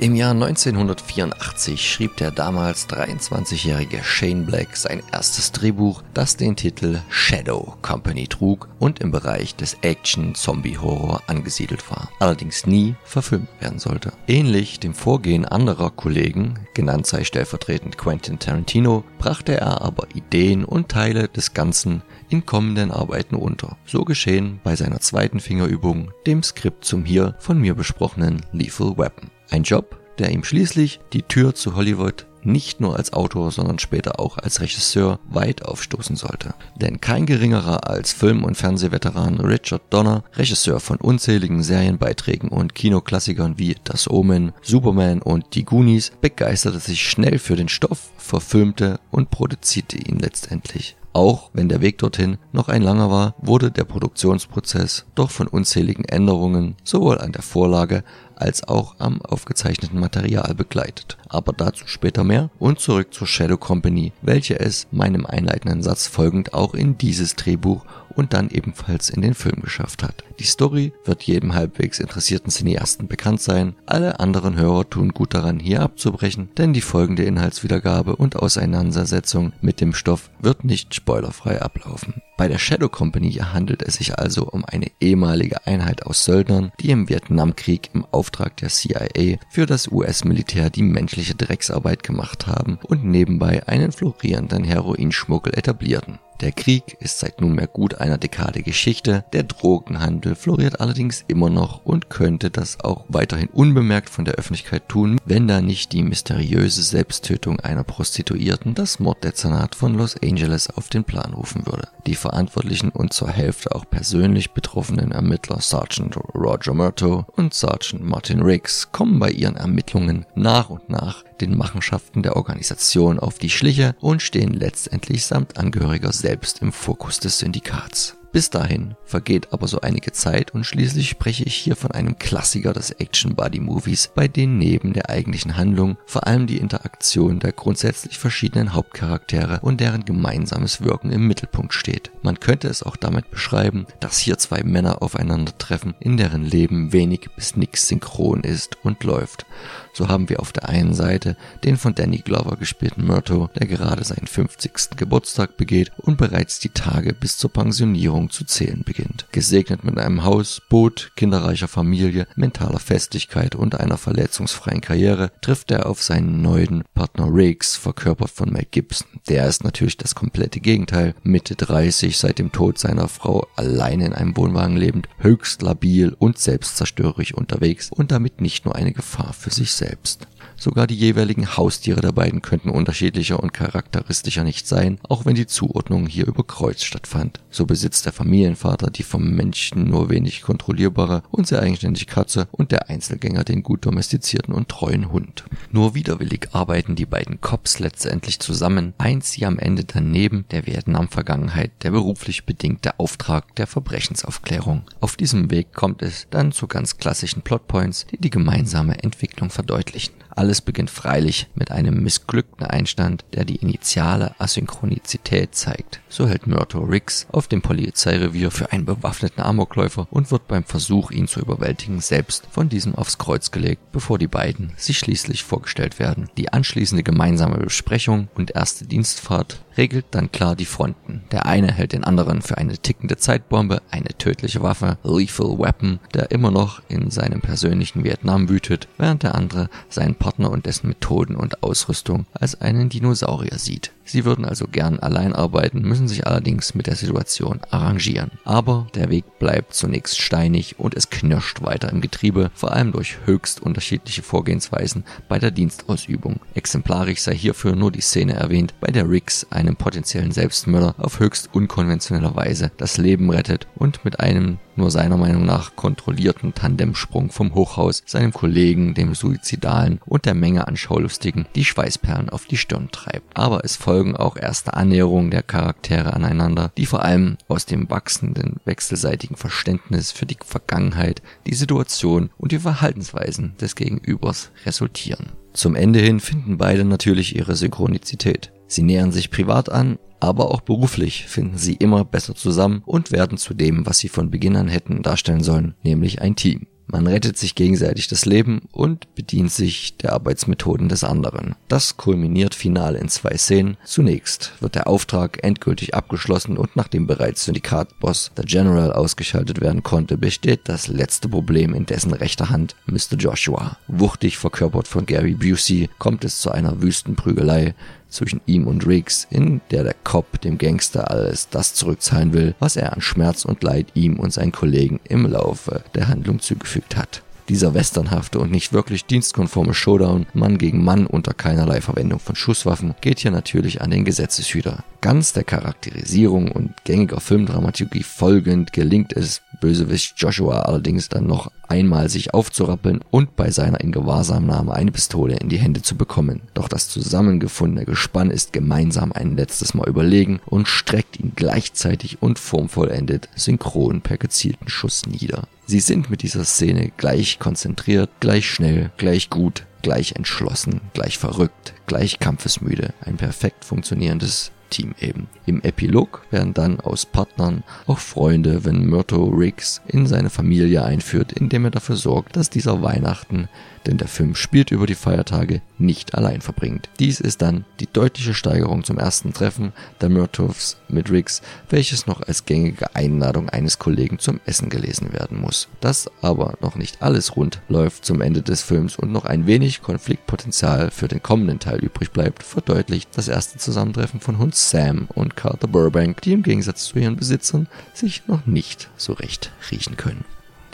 Im Jahr 1984 schrieb der damals 23-jährige Shane Black sein erstes Drehbuch, das den Titel Shadow Company trug und im Bereich des Action-Zombie-Horror angesiedelt war, allerdings nie verfilmt werden sollte. Ähnlich dem Vorgehen anderer Kollegen, genannt sei stellvertretend Quentin Tarantino, brachte er aber Ideen und Teile des Ganzen in kommenden Arbeiten unter. So geschehen bei seiner zweiten Fingerübung, dem Skript zum hier von mir besprochenen Lethal Weapon. Ein Job, der ihm schließlich die Tür zu Hollywood nicht nur als Autor, sondern später auch als Regisseur weit aufstoßen sollte. Denn kein geringerer als Film- und Fernsehveteran Richard Donner, Regisseur von unzähligen Serienbeiträgen und Kinoklassikern wie Das Omen, Superman und Die Goonies, begeisterte sich schnell für den Stoff, verfilmte und produzierte ihn letztendlich. Auch wenn der Weg dorthin noch ein langer war, wurde der Produktionsprozess doch von unzähligen Änderungen sowohl an der Vorlage als auch am aufgezeichneten Material begleitet. Aber dazu später mehr und zurück zur Shadow Company, welche es meinem einleitenden Satz folgend auch in dieses Drehbuch und dann ebenfalls in den Film geschafft hat. Die Story wird jedem halbwegs interessierten Cineasten bekannt sein. Alle anderen Hörer tun gut daran, hier abzubrechen, denn die folgende Inhaltswiedergabe und Auseinandersetzung mit dem Stoff wird nicht spoilerfrei ablaufen. Bei der Shadow Company handelt es sich also um eine ehemalige Einheit aus Söldnern, die im Vietnamkrieg im Auftrag der CIA für das US-Militär die menschliche Drecksarbeit gemacht haben und nebenbei einen florierenden Heroinschmuggel etablierten. Der Krieg ist seit nunmehr gut einer Dekade Geschichte, der Drogenhandel floriert allerdings immer noch und könnte das auch weiterhin unbemerkt von der Öffentlichkeit tun, wenn da nicht die mysteriöse Selbsttötung einer Prostituierten das Morddezernat von Los Angeles auf den Plan rufen würde. Die verantwortlichen und zur Hälfte auch persönlich betroffenen Ermittler Sergeant Roger Murto und Sergeant Martin Riggs kommen bei ihren Ermittlungen nach und nach den Machenschaften der Organisation auf die Schliche und stehen letztendlich samt Angehöriger selbst im Fokus des Syndikats. Bis dahin vergeht aber so einige Zeit und schließlich spreche ich hier von einem Klassiker des Action-Buddy-Movies, bei denen neben der eigentlichen Handlung vor allem die Interaktion der grundsätzlich verschiedenen Hauptcharaktere und deren gemeinsames Wirken im Mittelpunkt steht. Man könnte es auch damit beschreiben, dass hier zwei Männer aufeinandertreffen, in deren Leben wenig bis nix synchron ist und läuft. So haben wir auf der einen Seite den von Danny Glover gespielten Myrto, der gerade seinen 50. Geburtstag begeht und bereits die Tage bis zur Pensionierung zu zählen beginnt. Gesegnet mit einem Haus, Boot, kinderreicher Familie, mentaler Festigkeit und einer verletzungsfreien Karriere trifft er auf seinen neuen Partner Riggs, verkörpert von Mel Gibson. Der ist natürlich das komplette Gegenteil, Mitte 30, seit dem Tod seiner Frau allein in einem Wohnwagen lebend, höchst labil und selbstzerstörerisch unterwegs und damit nicht nur eine Gefahr für sich selbst. Sogar die jeweiligen Haustiere der beiden könnten unterschiedlicher und charakteristischer nicht sein, auch wenn die Zuordnung hier über Kreuz stattfand. So besitzt der Familienvater die vom Menschen nur wenig kontrollierbare und sehr eigenständige Katze und der Einzelgänger den gut domestizierten und treuen Hund. Nur widerwillig arbeiten die beiden Cops letztendlich zusammen, eint sie am Ende daneben der Vietnam-Vergangenheit der beruflich bedingte Auftrag der Verbrechensaufklärung. Auf diesem Weg kommt es dann zu ganz klassischen Plotpoints, die die gemeinsame Entwicklung verdeutlichen. Alles beginnt freilich mit einem missglückten Einstand, der die initiale Asynchronizität zeigt. So hält Myrto Riggs auf dem Polizeirevier für einen bewaffneten Amokläufer und wird beim Versuch, ihn zu überwältigen, selbst von diesem aufs Kreuz gelegt, bevor die beiden sich schließlich vorgestellt werden. Die anschließende gemeinsame Besprechung und erste Dienstfahrt regelt dann klar die Fronten. Der eine hält den anderen für eine tickende Zeitbombe, eine tödliche Waffe, Lethal Weapon, der immer noch in seinem persönlichen Vietnam wütet, während der andere seinen Partner und dessen Methoden und Ausrüstung als einen Dinosaurier sieht. Sie würden also gern allein arbeiten, müssen sich allerdings mit der Situation arrangieren. Aber der Weg bleibt zunächst steinig und es knirscht weiter im Getriebe, vor allem durch höchst unterschiedliche Vorgehensweisen bei der Dienstausübung. Exemplarisch sei hierfür nur die Szene erwähnt, bei der Riggs einem potenziellen Selbstmörder auf höchst unkonventioneller Weise das Leben rettet und mit einem nur seiner Meinung nach kontrollierten Tandemsprung vom Hochhaus seinem Kollegen, dem Suizidalen und der Menge an Schaulustigen die Schweißperlen auf die Stirn treibt. Aber es folgt folgen auch erste Annäherungen der Charaktere aneinander, die vor allem aus dem wachsenden wechselseitigen Verständnis für die Vergangenheit, die Situation und die Verhaltensweisen des Gegenübers resultieren. Zum Ende hin finden beide natürlich ihre Synchronizität. Sie nähern sich privat an, aber auch beruflich finden sie immer besser zusammen und werden zu dem, was sie von Beginn an hätten darstellen sollen, nämlich ein Team. Man rettet sich gegenseitig das Leben und bedient sich der Arbeitsmethoden des anderen. Das kulminiert final in zwei Szenen. Zunächst wird der Auftrag endgültig abgeschlossen und nachdem bereits Syndikatboss der General ausgeschaltet werden konnte, besteht das letzte Problem in dessen rechter Hand, Mr. Joshua. Wuchtig verkörpert von Gary Busey kommt es zu einer wüsten Prügelei, zwischen ihm und Riggs, in der der Cop dem Gangster alles das zurückzahlen will, was er an Schmerz und Leid ihm und seinen Kollegen im Laufe der Handlung zugefügt hat. Dieser westernhafte und nicht wirklich dienstkonforme Showdown, Mann gegen Mann unter keinerlei Verwendung von Schusswaffen, geht hier natürlich an den Gesetzeshüter. Ganz der Charakterisierung und gängiger Filmdramaturgie folgend gelingt es Bösewicht Joshua allerdings dann noch einmal sich aufzurappeln und bei seiner in Gewahrsamnahme eine Pistole in die Hände zu bekommen. Doch das zusammengefundene Gespann ist gemeinsam ein letztes Mal überlegen und streckt ihn gleichzeitig und formvollendet synchron per gezielten Schuss nieder. Sie sind mit dieser Szene gleich konzentriert, gleich schnell, gleich gut, gleich entschlossen, gleich verrückt, gleich kampfesmüde. Ein perfekt funktionierendes Team eben. Im Epilog werden dann aus Partnern auch Freunde, wenn Myrto Riggs in seine Familie einführt, indem er dafür sorgt, dass dieser Weihnachten denn der Film spielt über die Feiertage, nicht allein verbringt. Dies ist dann die deutliche Steigerung zum ersten Treffen der Murtaugh mit Riggs, welches noch als gängige Einladung eines Kollegen zum Essen gelesen werden muss. Dass aber noch nicht alles rund läuft zum Ende des Films und noch ein wenig Konfliktpotenzial für den kommenden Teil übrig bleibt, verdeutlicht das erste Zusammentreffen von Hund Sam und Carter Burbank, die im Gegensatz zu ihren Besitzern sich noch nicht so recht riechen können.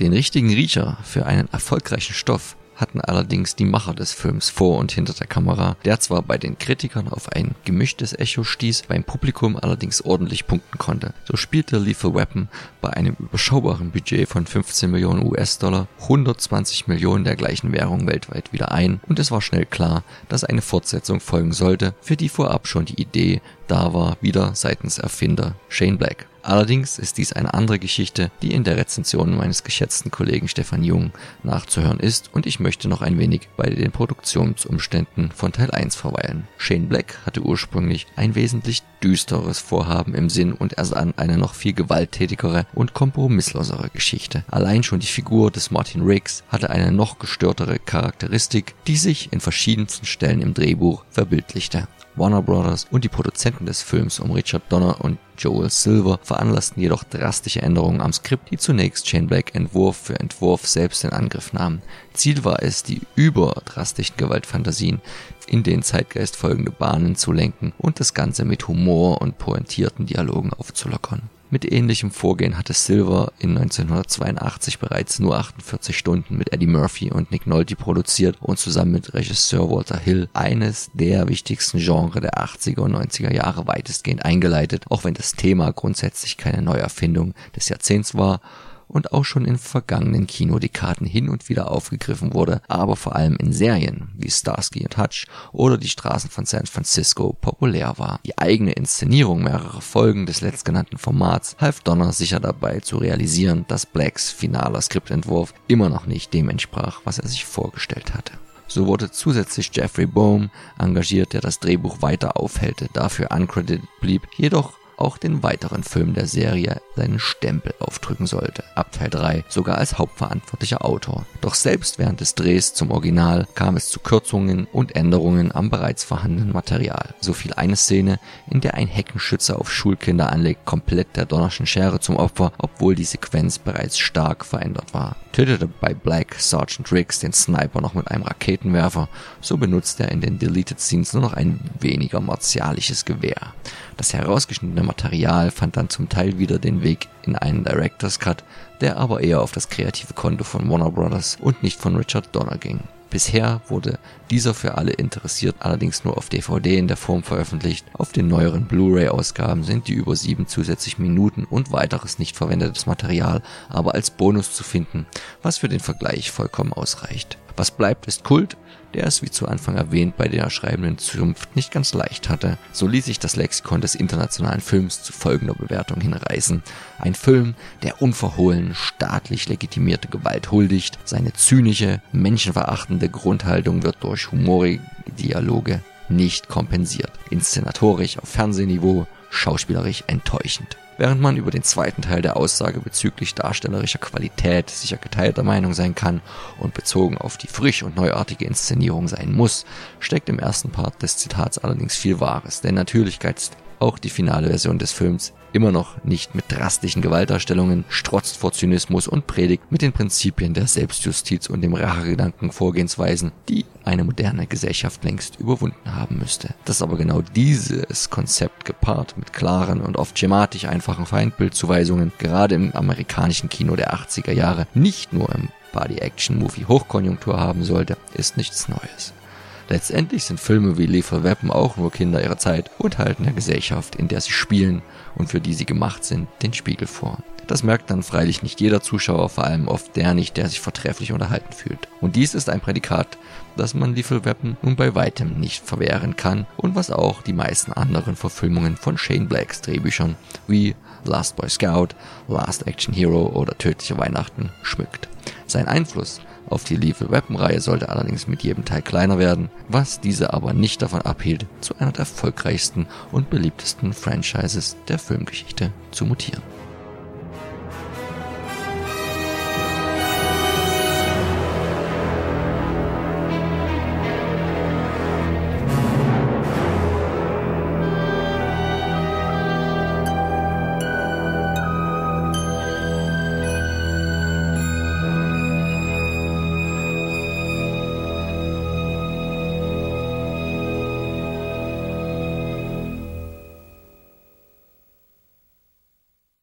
Den richtigen Riecher für einen erfolgreichen Stoff hatten allerdings die Macher des Films vor und hinter der Kamera, der zwar bei den Kritikern auf ein gemischtes Echo stieß, beim Publikum allerdings ordentlich punkten konnte. So spielte Lethal Weapon bei einem überschaubaren Budget von 15 Millionen US-Dollar 120 Millionen der gleichen Währung weltweit wieder ein und es war schnell klar, dass eine Fortsetzung folgen sollte, für die vorab schon die Idee da war, wieder seitens Erfinder Shane Black. Allerdings ist dies eine andere Geschichte, die in der Rezension meines geschätzten Kollegen Stefan Jung nachzuhören ist und ich möchte noch ein wenig bei den Produktionsumständen von Teil 1 verweilen. Shane Black hatte ursprünglich ein wesentlich düsteres Vorhaben im Sinn und ersann eine noch viel gewalttätigere und kompromisslosere Geschichte. Allein schon die Figur des Martin Riggs hatte eine noch gestörtere Charakteristik, die sich in verschiedensten Stellen im Drehbuch verbildlichte. Warner Brothers und die Produzenten des Films um Richard Donner und Joel Silver veranlassten jedoch drastische Änderungen am Skript, die zunächst Shane Black Entwurf für Entwurf selbst in Angriff nahmen. Ziel war es, die überdrastischen Gewaltfantasien in den Zeitgeist folgende Bahnen zu lenken und das Ganze mit Humor und pointierten Dialogen aufzulockern. Mit ähnlichem Vorgehen hatte Silver in 1982 bereits nur 48 Stunden mit Eddie Murphy und Nick Nolte produziert und zusammen mit Regisseur Walter Hill eines der wichtigsten Genres der 80er und 90er Jahre weitestgehend eingeleitet, auch wenn das Thema grundsätzlich keine Neuerfindung des Jahrzehnts war und auch schon in vergangenen Kinodekaden hin und wieder aufgegriffen wurde, aber vor allem in Serien wie Starsky und Hutch oder Die Straßen von San Francisco populär war. Die eigene Inszenierung mehrerer Folgen des letztgenannten Formats half Donner sicher dabei zu realisieren, dass Blacks finaler Skriptentwurf immer noch nicht dem entsprach, was er sich vorgestellt hatte. So wurde zusätzlich Jeffrey Bohm engagiert, der das Drehbuch weiter aufhellte, dafür uncredited blieb, jedoch auch den weiteren Filmen der Serie seinen Stempel aufdrücken sollte. Ab Teil 3 sogar als hauptverantwortlicher Autor. Doch selbst während des Drehs zum Original kam es zu Kürzungen und Änderungen am bereits vorhandenen Material. So fiel eine Szene, in der ein Heckenschütze auf Schulkinder anlegt, komplett der Donnerschen Schere zum Opfer, obwohl die Sequenz bereits stark verändert war. Tötete bei Black Sergeant Riggs den Sniper noch mit einem Raketenwerfer, so benutzt er in den Deleted Scenes nur noch ein weniger martialisches Gewehr. Das herausgeschnittene Material fand dann zum Teil wieder den Weg in einen Director's Cut, der aber eher auf das kreative Konto von Warner Brothers und nicht von Richard Donner ging. Bisher wurde dieser für alle interessiert allerdings nur auf DVD in der Form veröffentlicht. Auf den neueren Blu-ray-Ausgaben sind die über sieben zusätzlichen Minuten und weiteres nicht verwendetes Material aber als Bonus zu finden, was für den Vergleich vollkommen ausreicht. Was bleibt, ist Kult, der es, wie zu Anfang erwähnt, bei der schreibenden Zunft nicht ganz leicht hatte. So ließ sich das Lexikon des internationalen Films zu folgender Bewertung hinreißen. Ein Film, der unverhohlen staatlich legitimierte Gewalt huldigt, seine zynische, menschenverachtende Grundhaltung wird durch humorige Dialoge nicht kompensiert. Inszenatorisch auf Fernsehniveau, schauspielerisch enttäuschend. Während man über den zweiten Teil der Aussage bezüglich darstellerischer Qualität sicher geteilter Meinung sein kann und bezogen auf die frisch und neuartige Inszenierung sein muss, steckt im ersten Part des Zitats allerdings viel Wahres, denn natürlich geizt auch die finale Version des Films immer noch nicht mit drastischen Gewaltdarstellungen, strotzt vor Zynismus und predigt mit den Prinzipien der Selbstjustiz und dem Rachegedanken Vorgehensweisen, die eine moderne Gesellschaft längst überwunden haben müsste. Dass aber genau dieses Konzept gepaart mit klaren und oft schematisch einfachen Feindbildzuweisungen gerade im amerikanischen Kino der 80er Jahre nicht nur im Body-Action-Movie Hochkonjunktur haben sollte, ist nichts Neues. Letztendlich sind Filme wie Lethal Weapon auch nur Kinder ihrer Zeit und halten der Gesellschaft, in der sie spielen und für die sie gemacht sind, den Spiegel vor. Das merkt dann freilich nicht jeder Zuschauer, vor allem oft der nicht, der sich vortrefflich unterhalten fühlt. Und dies ist ein Prädikat, das man Lethal Weapon nun bei weitem nicht verwehren kann und was auch die meisten anderen Verfilmungen von Shane Blacks Drehbüchern wie Last Boy Scout, Last Action Hero oder Tödliche Weihnachten schmückt. Sein Einfluss auf die Lethal Weapon Reihe sollte allerdings mit jedem Teil kleiner werden, was diese aber nicht davon abhielt, zu einer der erfolgreichsten und beliebtesten Franchises der Filmgeschichte zu mutieren.